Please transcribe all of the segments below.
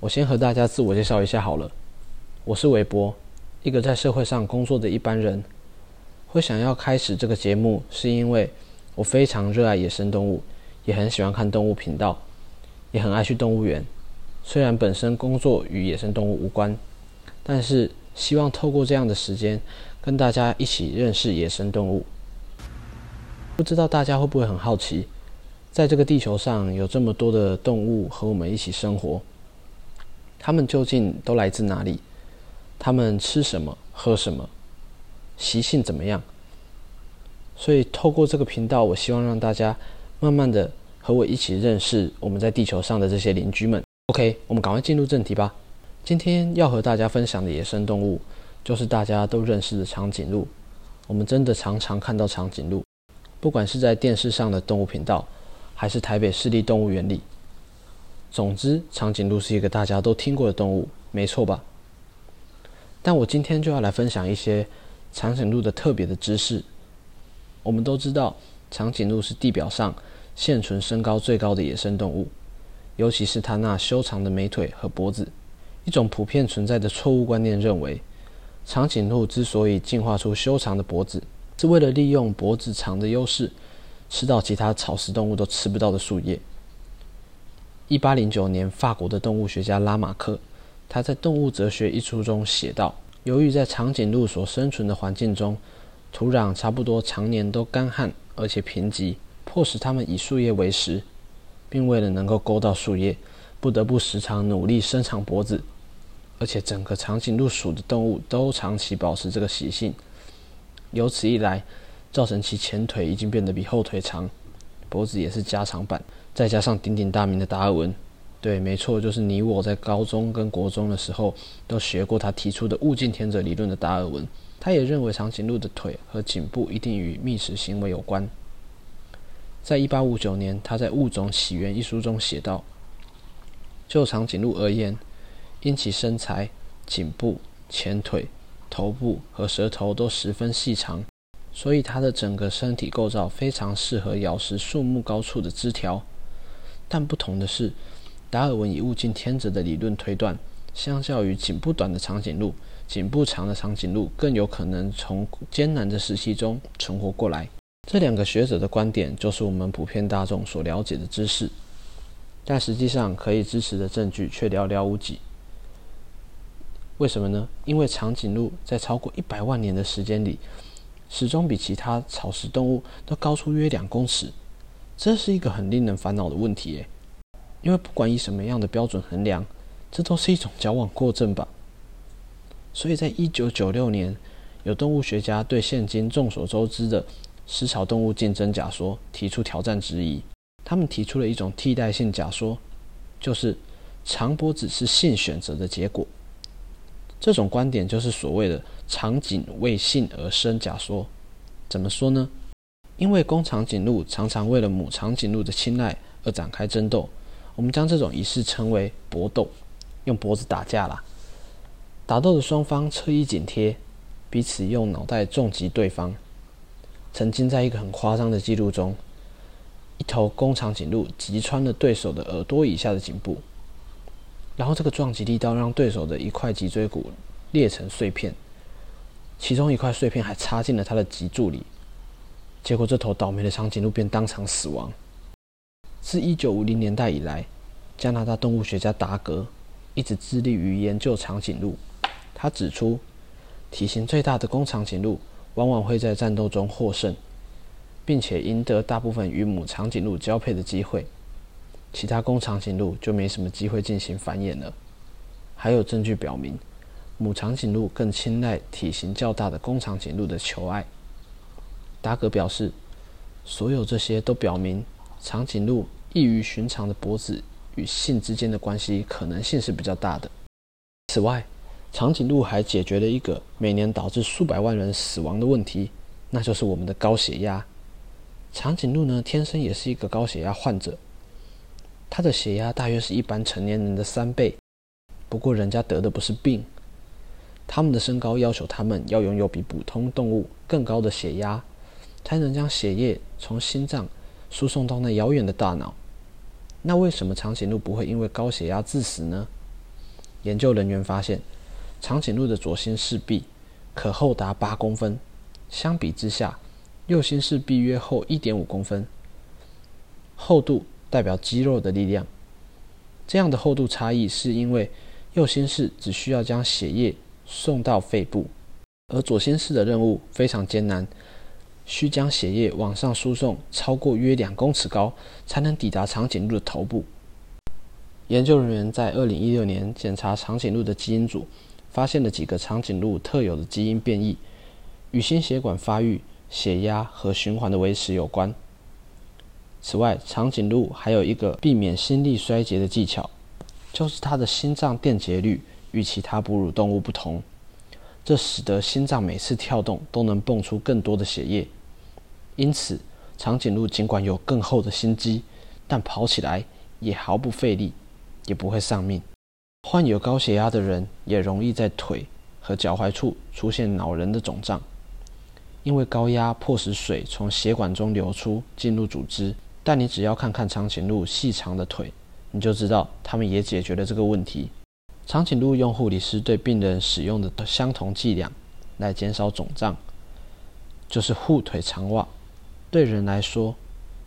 我先和大家自我介绍一下好了，我是韦博，一个在社会上工作的一般人。会想要开始这个节目，是因为我非常热爱野生动物，也很喜欢看动物频道，也很爱去动物园。虽然本身工作与野生动物无关，但是希望透过这样的时间，跟大家一起认识野生动物。不知道大家会不会很好奇？在这个地球上有这么多的动物和我们一起生活，它们究竟都来自哪里？它们吃什么、喝什么？习性怎么样？所以透过这个频道，我希望让大家慢慢的和我一起认识我们在地球上的这些邻居们。OK，我们赶快进入正题吧。今天要和大家分享的野生动物，就是大家都认识的长颈鹿。我们真的常常看到长颈鹿，不管是在电视上的动物频道。还是台北市立动物园里。总之，长颈鹿是一个大家都听过的动物，没错吧？但我今天就要来分享一些长颈鹿的特别的知识。我们都知道，长颈鹿是地表上现存身高最高的野生动物，尤其是它那修长的美腿和脖子。一种普遍存在的错误观念认为，长颈鹿之所以进化出修长的脖子，是为了利用脖子长的优势。吃到其他草食动物都吃不到的树叶。一八零九年，法国的动物学家拉马克，他在《动物哲学》一书中写道：，由于在长颈鹿所生存的环境中，土壤差不多常年都干旱而且贫瘠，迫使它们以树叶为食，并为了能够勾到树叶，不得不时常努力伸长脖子，而且整个长颈鹿属的动物都长期保持这个习性。由此一来，造成其前腿已经变得比后腿长，脖子也是加长版，再加上鼎鼎大名的达尔文，对，没错，就是你我在高中跟国中的时候都学过他提出的物竞天择理论的达尔文，他也认为长颈鹿的腿和颈部一定与觅食行为有关。在一八五九年，他在《物种起源》一书中写道：，就长颈鹿而言，因其身材、颈部、前腿、头部和舌头都十分细长。所以它的整个身体构造非常适合咬食树木高处的枝条，但不同的是，达尔文以物竞天择的理论推断，相较于颈部短的长颈鹿，颈部长的长颈鹿更有可能从艰难的时期中存活过来。这两个学者的观点就是我们普遍大众所了解的知识，但实际上可以支持的证据却寥寥无几。为什么呢？因为长颈鹿在超过一百万年的时间里。始终比其他草食动物都高出约两公尺，这是一个很令人烦恼的问题耶。因为不管以什么样的标准衡量，这都是一种矫枉过正吧。所以在一九九六年，有动物学家对现今众所周知的食草动物竞争假说提出挑战质疑。他们提出了一种替代性假说，就是长脖子是性选择的结果。这种观点就是所谓的。长颈为性而生假说，怎么说呢？因为公长颈鹿常常为了母长颈鹿的青睐而展开争斗，我们将这种仪式称为搏斗，用脖子打架啦。打斗的双方侧衣紧贴，彼此用脑袋重击对方。曾经在一个很夸张的记录中，一头公长颈鹿击穿了对手的耳朵以下的颈部，然后这个撞击力道让对手的一块脊椎骨裂成碎片。其中一块碎片还插进了他的脊柱里，结果这头倒霉的长颈鹿便当场死亡。自一九五零年代以来，加拿大动物学家达格一直致力于研究长颈鹿。他指出，体型最大的公长颈鹿往往会在战斗中获胜，并且赢得大部分与母长颈鹿交配的机会，其他公长颈鹿就没什么机会进行繁衍了。还有证据表明。母长颈鹿更青睐体型较大的公长颈鹿的求爱。达格表示，所有这些都表明长颈鹿异于寻常的脖子与性之间的关系可能性是比较大的。此外，长颈鹿还解决了一个每年导致数百万人死亡的问题，那就是我们的高血压。长颈鹿呢，天生也是一个高血压患者，它的血压大约是一般成年人的三倍。不过，人家得的不是病，他们的身高要求他们要拥有比普通动物更高的血压，才能将血液从心脏输送到那遥远的大脑。那为什么长颈鹿不会因为高血压致死呢？研究人员发现，长颈鹿的左心室壁可厚达八公分，相比之下，右心室壁约厚一点五公分。厚度代表肌肉的力量。这样的厚度差异是因为右心室只需要将血液送到肺部，而左心室的任务非常艰难，需将血液往上输送超过约两公尺高，才能抵达长颈鹿的头部。研究人员在二零一六年检查长颈鹿的基因组，发现了几个长颈鹿特有的基因变异，与心血管发育、血压和循环的维持有关。此外，长颈鹿还有一个避免心力衰竭的技巧，就是它的心脏电解率与其他哺乳动物不同，这使得心脏每次跳动都能泵出更多的血液。因此，长颈鹿尽管有更厚的心肌，但跑起来也毫不费力。也不会丧命。患有高血压的人也容易在腿和脚踝处出现恼人的肿胀，因为高压迫使水从血管中流出进入组织。但你只要看看长颈鹿细长的腿，你就知道它们也解决了这个问题。长颈鹿用护理师对病人使用的相同剂量来减少肿胀，就是护腿长袜。对人来说，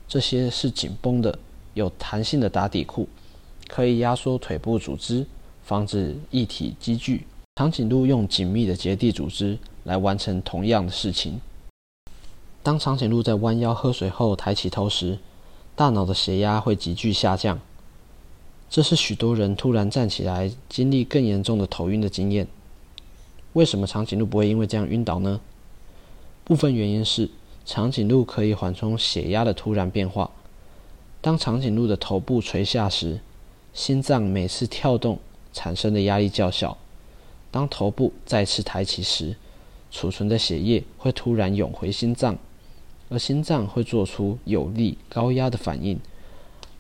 这些是紧绷的、有弹性的打底裤。可以压缩腿部组织，防止液体积聚。长颈鹿用紧密的结缔组织来完成同样的事情。当长颈鹿在弯腰喝水后抬起头时，大脑的血压会急剧下降。这是许多人突然站起来经历更严重的头晕的经验。为什么长颈鹿不会因为这样晕倒呢？部分原因是长颈鹿可以缓冲血压的突然变化。当长颈鹿的头部垂下时，心脏每次跳动产生的压力较小，当头部再次抬起时，储存的血液会突然涌回心脏，而心脏会做出有力高压的反应，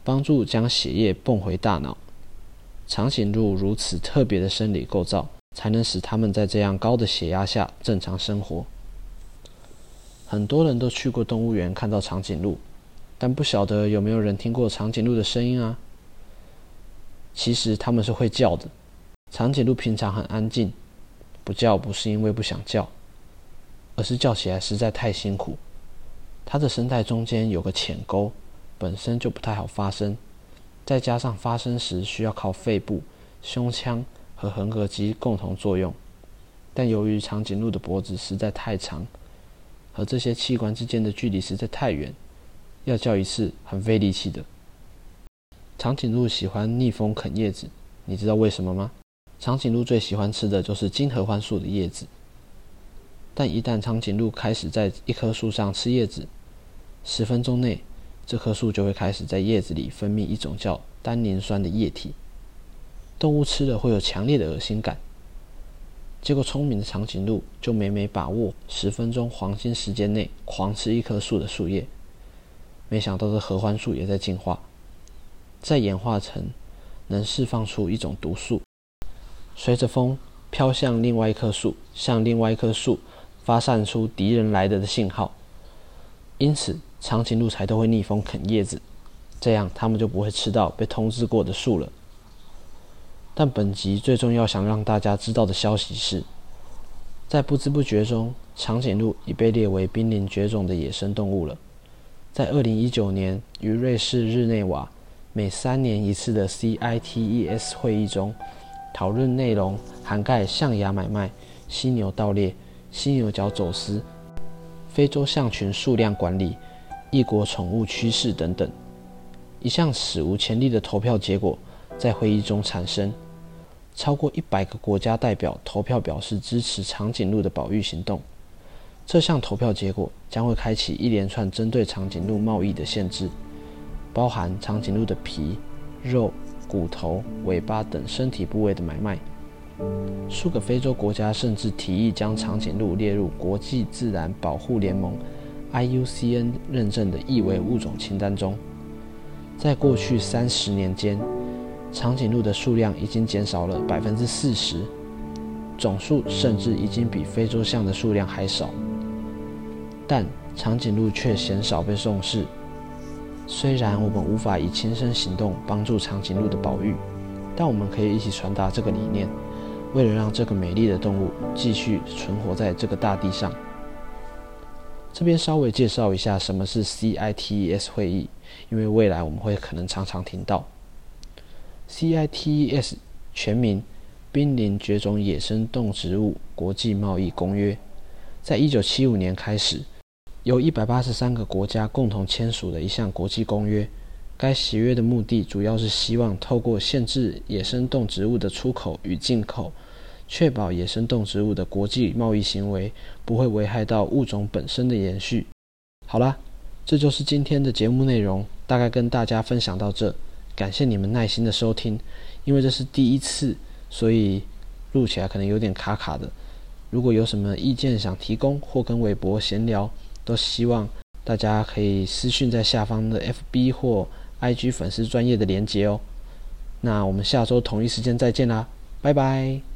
帮助将血液泵回大脑。长颈鹿如此特别的生理构造，才能使它们在这样高的血压下正常生活。很多人都去过动物园看到长颈鹿，但不晓得有没有人听过长颈鹿的声音啊？其实它们是会叫的。长颈鹿平常很安静，不叫不是因为不想叫，而是叫起来实在太辛苦。它的声带中间有个浅沟，本身就不太好发声，再加上发声时需要靠肺部、胸腔和横膈肌共同作用。但由于长颈鹿的脖子实在太长，和这些器官之间的距离实在太远，要叫一次很费力气的。长颈鹿喜欢逆风啃叶子，你知道为什么吗？长颈鹿最喜欢吃的就是金合欢树的叶子。但一旦长颈鹿开始在一棵树上吃叶子，十分钟内，这棵树就会开始在叶子里分泌一种叫单宁酸的液体。动物吃了会有强烈的恶心感。结果聪明的长颈鹿就每每把握十分钟黄金时间内狂吃一棵树的树叶。没想到这合欢树也在进化。在演化成能释放出一种毒素，随着风飘向另外一棵树，向另外一棵树发散出敌人来的的信号。因此，长颈鹿才都会逆风啃叶子，这样它们就不会吃到被通知过的树了。但本集最重要想让大家知道的消息是，在不知不觉中，长颈鹿已被列为濒临绝种的野生动物了。在二零一九年，与瑞士日内瓦。每三年一次的 CITES 会议中，讨论内容涵盖象牙买卖、犀牛盗猎、犀牛角走私、非洲象群数量管理、异国宠物趋势等等。一项史无前例的投票结果在会议中产生，超过一百个国家代表投票表示支持长颈鹿的保育行动。这项投票结果将会开启一连串针对长颈鹿贸易的限制。包含长颈鹿的皮、肉、骨头、尾巴等身体部位的买卖。数个非洲国家甚至提议将长颈鹿列入国际自然保护联盟 （IUCN） 认证的易危物种清单中。在过去三十年间，长颈鹿的数量已经减少了百分之四十，总数甚至已经比非洲象的数量还少。但长颈鹿却鲜少被重视。虽然我们无法以亲身行动帮助长颈鹿的保育，但我们可以一起传达这个理念。为了让这个美丽的动物继续存活在这个大地上，这边稍微介绍一下什么是 CITES 会议，因为未来我们会可能常常听到 CITES 全名濒临绝种野生动植物国际贸易公约，在一九七五年开始，由一百八十三个国家共同签署的一项国际公约。该协约的目的主要是希望透过限制野生动植物的出口与进口。确保野生动植物的国际贸易行为不会危害到物种本身的延续。好啦，这就是今天的节目内容，大概跟大家分享到这。感谢你们耐心的收听，因为这是第一次，所以录起来可能有点卡卡的。如果有什么意见想提供或跟韦博闲聊，都希望大家可以私讯在下方的 FB 或 IG 粉丝专业的连接哦。那我们下周同一时间再见啦，拜拜。